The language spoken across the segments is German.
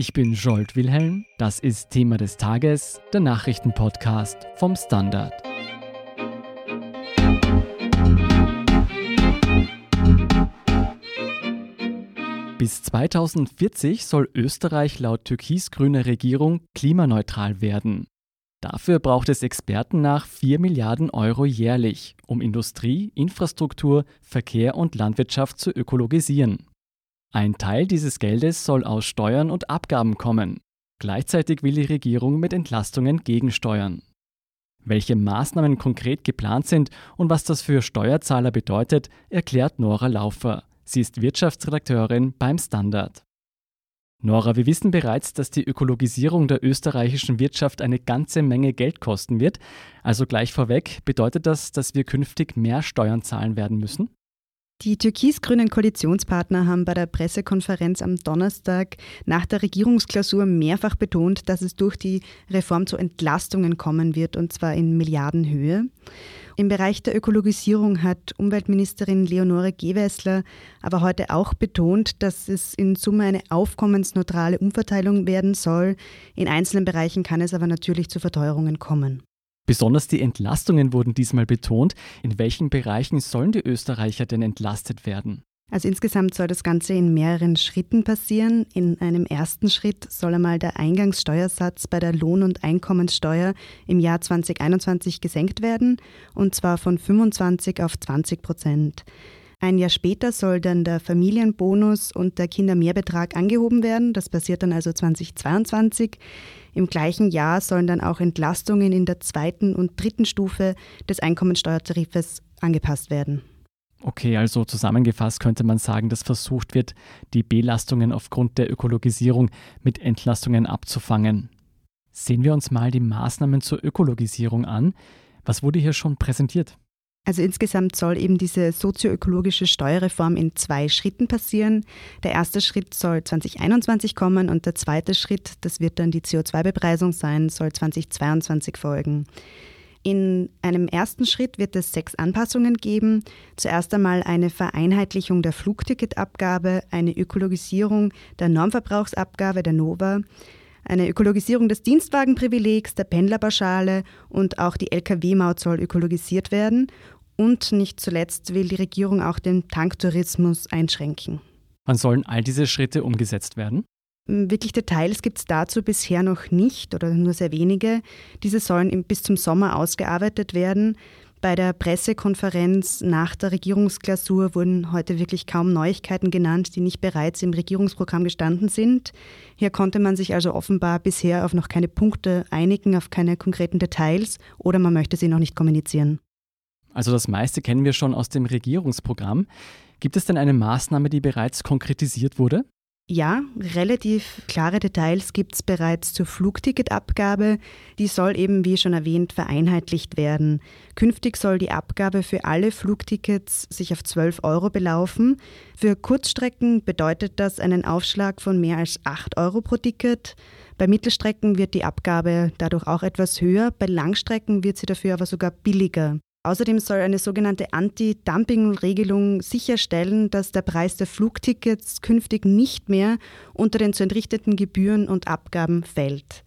Ich bin Jolt Wilhelm. Das ist Thema des Tages, der Nachrichtenpodcast vom Standard. Bis 2040 soll Österreich laut türkis-grüner Regierung klimaneutral werden. Dafür braucht es Experten nach 4 Milliarden Euro jährlich, um Industrie, Infrastruktur, Verkehr und Landwirtschaft zu ökologisieren. Ein Teil dieses Geldes soll aus Steuern und Abgaben kommen. Gleichzeitig will die Regierung mit Entlastungen gegensteuern. Welche Maßnahmen konkret geplant sind und was das für Steuerzahler bedeutet, erklärt Nora Laufer. Sie ist Wirtschaftsredakteurin beim Standard. Nora, wir wissen bereits, dass die Ökologisierung der österreichischen Wirtschaft eine ganze Menge Geld kosten wird. Also gleich vorweg, bedeutet das, dass wir künftig mehr Steuern zahlen werden müssen? Die türkis-grünen Koalitionspartner haben bei der Pressekonferenz am Donnerstag nach der Regierungsklausur mehrfach betont, dass es durch die Reform zu Entlastungen kommen wird, und zwar in Milliardenhöhe. Im Bereich der Ökologisierung hat Umweltministerin Leonore Gewessler aber heute auch betont, dass es in Summe eine aufkommensneutrale Umverteilung werden soll. In einzelnen Bereichen kann es aber natürlich zu Verteuerungen kommen. Besonders die Entlastungen wurden diesmal betont. In welchen Bereichen sollen die Österreicher denn entlastet werden? Also insgesamt soll das Ganze in mehreren Schritten passieren. In einem ersten Schritt soll einmal der Eingangssteuersatz bei der Lohn- und Einkommenssteuer im Jahr 2021 gesenkt werden, und zwar von 25 auf 20 Prozent. Ein Jahr später soll dann der Familienbonus und der Kindermehrbetrag angehoben werden. Das passiert dann also 2022. Im gleichen Jahr sollen dann auch Entlastungen in der zweiten und dritten Stufe des Einkommensteuertarifes angepasst werden. Okay, also zusammengefasst könnte man sagen, dass versucht wird, die Belastungen aufgrund der Ökologisierung mit Entlastungen abzufangen. Sehen wir uns mal die Maßnahmen zur Ökologisierung an. Was wurde hier schon präsentiert? Also insgesamt soll eben diese sozioökologische Steuerreform in zwei Schritten passieren. Der erste Schritt soll 2021 kommen und der zweite Schritt, das wird dann die CO2-Bepreisung sein, soll 2022 folgen. In einem ersten Schritt wird es sechs Anpassungen geben. Zuerst einmal eine Vereinheitlichung der Flugticketabgabe, eine Ökologisierung der Normverbrauchsabgabe der NOVA, eine Ökologisierung des Dienstwagenprivilegs, der Pendlerpauschale und auch die Lkw-Maut soll ökologisiert werden und nicht zuletzt will die Regierung auch den Tanktourismus einschränken. Wann sollen all diese Schritte umgesetzt werden? Hm, wirklich Details gibt es dazu bisher noch nicht oder nur sehr wenige. Diese sollen bis zum Sommer ausgearbeitet werden. Bei der Pressekonferenz nach der Regierungsklausur wurden heute wirklich kaum Neuigkeiten genannt, die nicht bereits im Regierungsprogramm gestanden sind. Hier konnte man sich also offenbar bisher auf noch keine Punkte einigen, auf keine konkreten Details oder man möchte sie noch nicht kommunizieren. Also das meiste kennen wir schon aus dem Regierungsprogramm. Gibt es denn eine Maßnahme, die bereits konkretisiert wurde? Ja, relativ klare Details gibt es bereits zur Flugticketabgabe. Die soll eben, wie schon erwähnt, vereinheitlicht werden. Künftig soll die Abgabe für alle Flugtickets sich auf 12 Euro belaufen. Für Kurzstrecken bedeutet das einen Aufschlag von mehr als 8 Euro pro Ticket. Bei Mittelstrecken wird die Abgabe dadurch auch etwas höher, bei Langstrecken wird sie dafür aber sogar billiger. Außerdem soll eine sogenannte Anti-Dumping-Regelung sicherstellen, dass der Preis der Flugtickets künftig nicht mehr unter den zu entrichteten Gebühren und Abgaben fällt.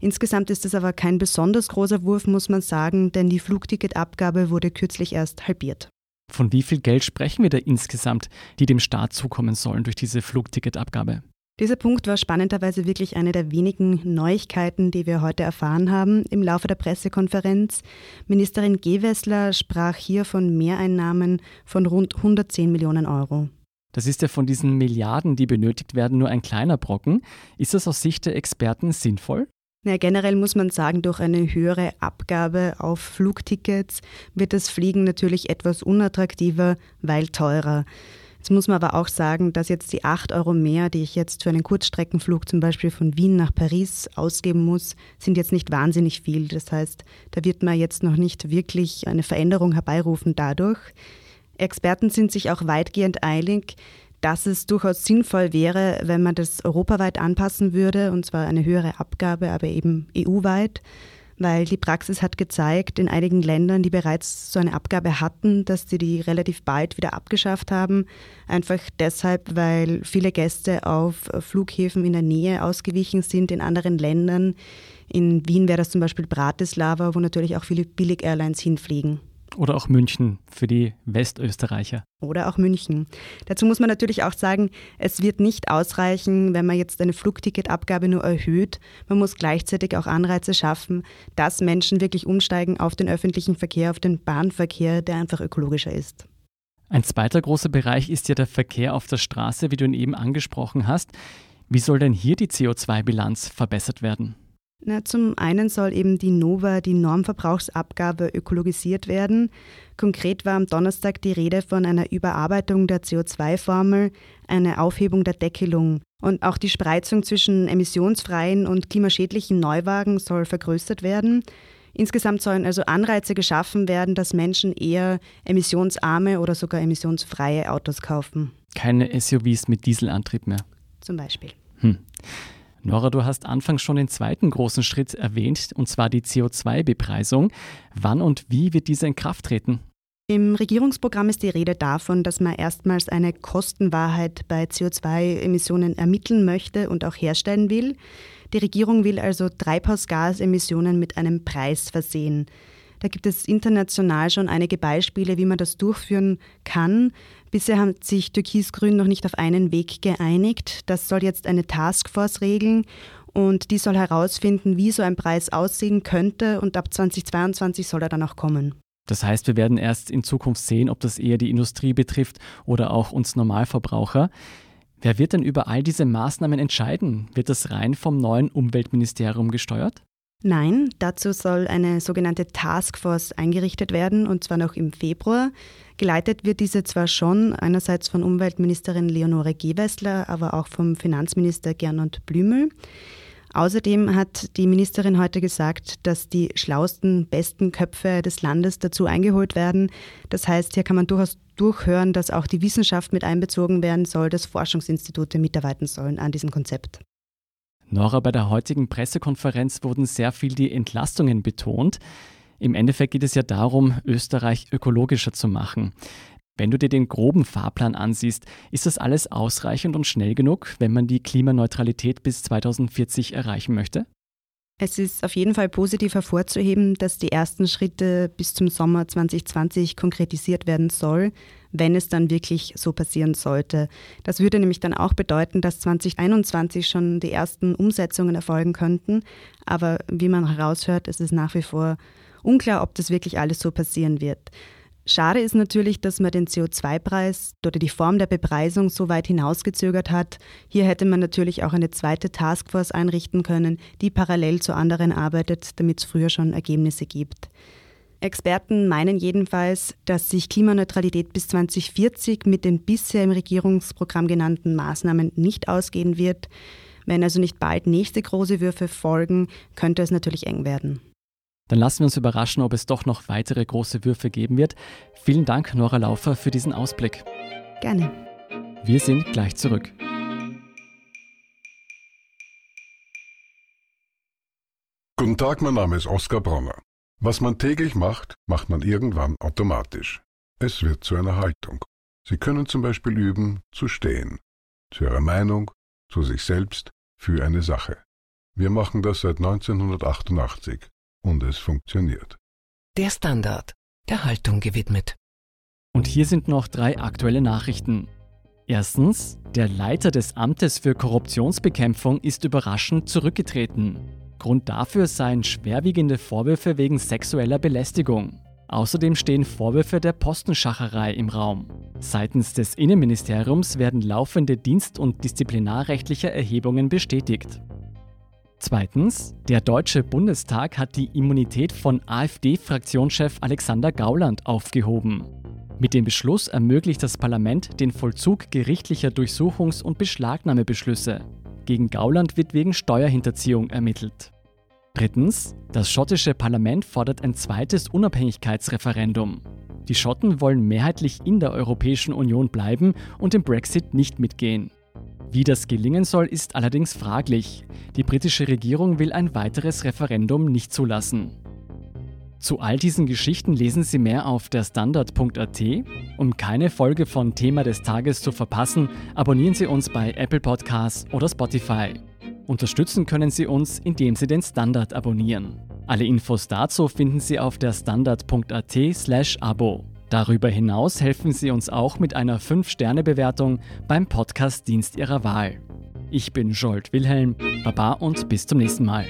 Insgesamt ist es aber kein besonders großer Wurf, muss man sagen, denn die Flugticketabgabe wurde kürzlich erst halbiert. Von wie viel Geld sprechen wir da insgesamt, die dem Staat zukommen sollen durch diese Flugticketabgabe? Dieser Punkt war spannenderweise wirklich eine der wenigen Neuigkeiten, die wir heute erfahren haben im Laufe der Pressekonferenz. Ministerin Gewessler sprach hier von Mehreinnahmen von rund 110 Millionen Euro. Das ist ja von diesen Milliarden, die benötigt werden, nur ein kleiner Brocken. Ist das aus Sicht der Experten sinnvoll? Ja, generell muss man sagen, durch eine höhere Abgabe auf Flugtickets wird das Fliegen natürlich etwas unattraktiver, weil teurer. Jetzt muss man aber auch sagen, dass jetzt die 8 Euro mehr, die ich jetzt für einen Kurzstreckenflug zum Beispiel von Wien nach Paris ausgeben muss, sind jetzt nicht wahnsinnig viel. Das heißt, da wird man jetzt noch nicht wirklich eine Veränderung herbeirufen dadurch. Experten sind sich auch weitgehend eilig, dass es durchaus sinnvoll wäre, wenn man das europaweit anpassen würde, und zwar eine höhere Abgabe, aber eben EU-weit. Weil die Praxis hat gezeigt, in einigen Ländern, die bereits so eine Abgabe hatten, dass sie die relativ bald wieder abgeschafft haben. Einfach deshalb, weil viele Gäste auf Flughäfen in der Nähe ausgewichen sind, in anderen Ländern. In Wien wäre das zum Beispiel Bratislava, wo natürlich auch viele Billig-Airlines hinfliegen. Oder auch München für die Westösterreicher. Oder auch München. Dazu muss man natürlich auch sagen, es wird nicht ausreichen, wenn man jetzt eine Flugticketabgabe nur erhöht. Man muss gleichzeitig auch Anreize schaffen, dass Menschen wirklich umsteigen auf den öffentlichen Verkehr, auf den Bahnverkehr, der einfach ökologischer ist. Ein zweiter großer Bereich ist ja der Verkehr auf der Straße, wie du ihn eben angesprochen hast. Wie soll denn hier die CO2-Bilanz verbessert werden? Na, zum einen soll eben die NOVA, die Normverbrauchsabgabe, ökologisiert werden. Konkret war am Donnerstag die Rede von einer Überarbeitung der CO2-Formel, eine Aufhebung der Deckelung. Und auch die Spreizung zwischen emissionsfreien und klimaschädlichen Neuwagen soll vergrößert werden. Insgesamt sollen also Anreize geschaffen werden, dass Menschen eher emissionsarme oder sogar emissionsfreie Autos kaufen. Keine SUVs mit Dieselantrieb mehr. Zum Beispiel. Hm. Nora, du hast anfangs schon den zweiten großen Schritt erwähnt, und zwar die CO2-Bepreisung. Wann und wie wird diese in Kraft treten? Im Regierungsprogramm ist die Rede davon, dass man erstmals eine Kostenwahrheit bei CO2-Emissionen ermitteln möchte und auch herstellen will. Die Regierung will also Treibhausgasemissionen mit einem Preis versehen. Da gibt es international schon einige Beispiele, wie man das durchführen kann. Bisher hat sich Türkis-Grün noch nicht auf einen Weg geeinigt. Das soll jetzt eine Taskforce regeln und die soll herausfinden, wie so ein Preis aussehen könnte und ab 2022 soll er dann auch kommen. Das heißt, wir werden erst in Zukunft sehen, ob das eher die Industrie betrifft oder auch uns Normalverbraucher. Wer wird denn über all diese Maßnahmen entscheiden? Wird das rein vom neuen Umweltministerium gesteuert? Nein, dazu soll eine sogenannte Taskforce eingerichtet werden, und zwar noch im Februar. Geleitet wird diese zwar schon einerseits von Umweltministerin Leonore Gewessler, aber auch vom Finanzminister Gernot Blümel. Außerdem hat die Ministerin heute gesagt, dass die schlausten, besten Köpfe des Landes dazu eingeholt werden. Das heißt, hier kann man durchaus durchhören, dass auch die Wissenschaft mit einbezogen werden soll, dass Forschungsinstitute mitarbeiten sollen an diesem Konzept. Nora, bei der heutigen Pressekonferenz wurden sehr viel die Entlastungen betont. Im Endeffekt geht es ja darum, Österreich ökologischer zu machen. Wenn du dir den groben Fahrplan ansiehst, ist das alles ausreichend und schnell genug, wenn man die Klimaneutralität bis 2040 erreichen möchte? Es ist auf jeden Fall positiv hervorzuheben, dass die ersten Schritte bis zum Sommer 2020 konkretisiert werden soll, wenn es dann wirklich so passieren sollte. Das würde nämlich dann auch bedeuten, dass 2021 schon die ersten Umsetzungen erfolgen könnten. Aber wie man heraushört, ist es nach wie vor unklar, ob das wirklich alles so passieren wird. Schade ist natürlich, dass man den CO2-Preis oder die Form der Bepreisung so weit hinausgezögert hat. Hier hätte man natürlich auch eine zweite Taskforce einrichten können, die parallel zu anderen arbeitet, damit es früher schon Ergebnisse gibt. Experten meinen jedenfalls, dass sich Klimaneutralität bis 2040 mit den bisher im Regierungsprogramm genannten Maßnahmen nicht ausgehen wird. Wenn also nicht bald nächste große Würfe folgen, könnte es natürlich eng werden. Dann lassen wir uns überraschen, ob es doch noch weitere große Würfe geben wird. Vielen Dank, Nora Laufer, für diesen Ausblick. Gerne. Wir sind gleich zurück. Guten Tag, mein Name ist Oskar Bronner. Was man täglich macht, macht man irgendwann automatisch. Es wird zu einer Haltung. Sie können zum Beispiel üben, zu stehen. Zu Ihrer Meinung, zu sich selbst, für eine Sache. Wir machen das seit 1988 und es funktioniert. Der Standard, der Haltung gewidmet. Und hier sind noch drei aktuelle Nachrichten. Erstens, der Leiter des Amtes für Korruptionsbekämpfung ist überraschend zurückgetreten. Grund dafür seien schwerwiegende Vorwürfe wegen sexueller Belästigung. Außerdem stehen Vorwürfe der Postenschacherei im Raum. Seitens des Innenministeriums werden laufende dienst- und disziplinarrechtliche Erhebungen bestätigt. Zweitens, der Deutsche Bundestag hat die Immunität von AfD-Fraktionschef Alexander Gauland aufgehoben. Mit dem Beschluss ermöglicht das Parlament den Vollzug gerichtlicher Durchsuchungs- und Beschlagnahmebeschlüsse. Gegen Gauland wird wegen Steuerhinterziehung ermittelt. Drittens, das schottische Parlament fordert ein zweites Unabhängigkeitsreferendum. Die Schotten wollen mehrheitlich in der Europäischen Union bleiben und im Brexit nicht mitgehen. Wie das gelingen soll, ist allerdings fraglich. Die britische Regierung will ein weiteres Referendum nicht zulassen. Zu all diesen Geschichten lesen Sie mehr auf der Standard.at. Um keine Folge von Thema des Tages zu verpassen, abonnieren Sie uns bei Apple Podcasts oder Spotify. Unterstützen können Sie uns, indem Sie den Standard abonnieren. Alle Infos dazu finden Sie auf der Standard.at/slash Abo. Darüber hinaus helfen Sie uns auch mit einer 5-Sterne-Bewertung beim Podcast-Dienst Ihrer Wahl. Ich bin Jolt Wilhelm, Baba und bis zum nächsten Mal.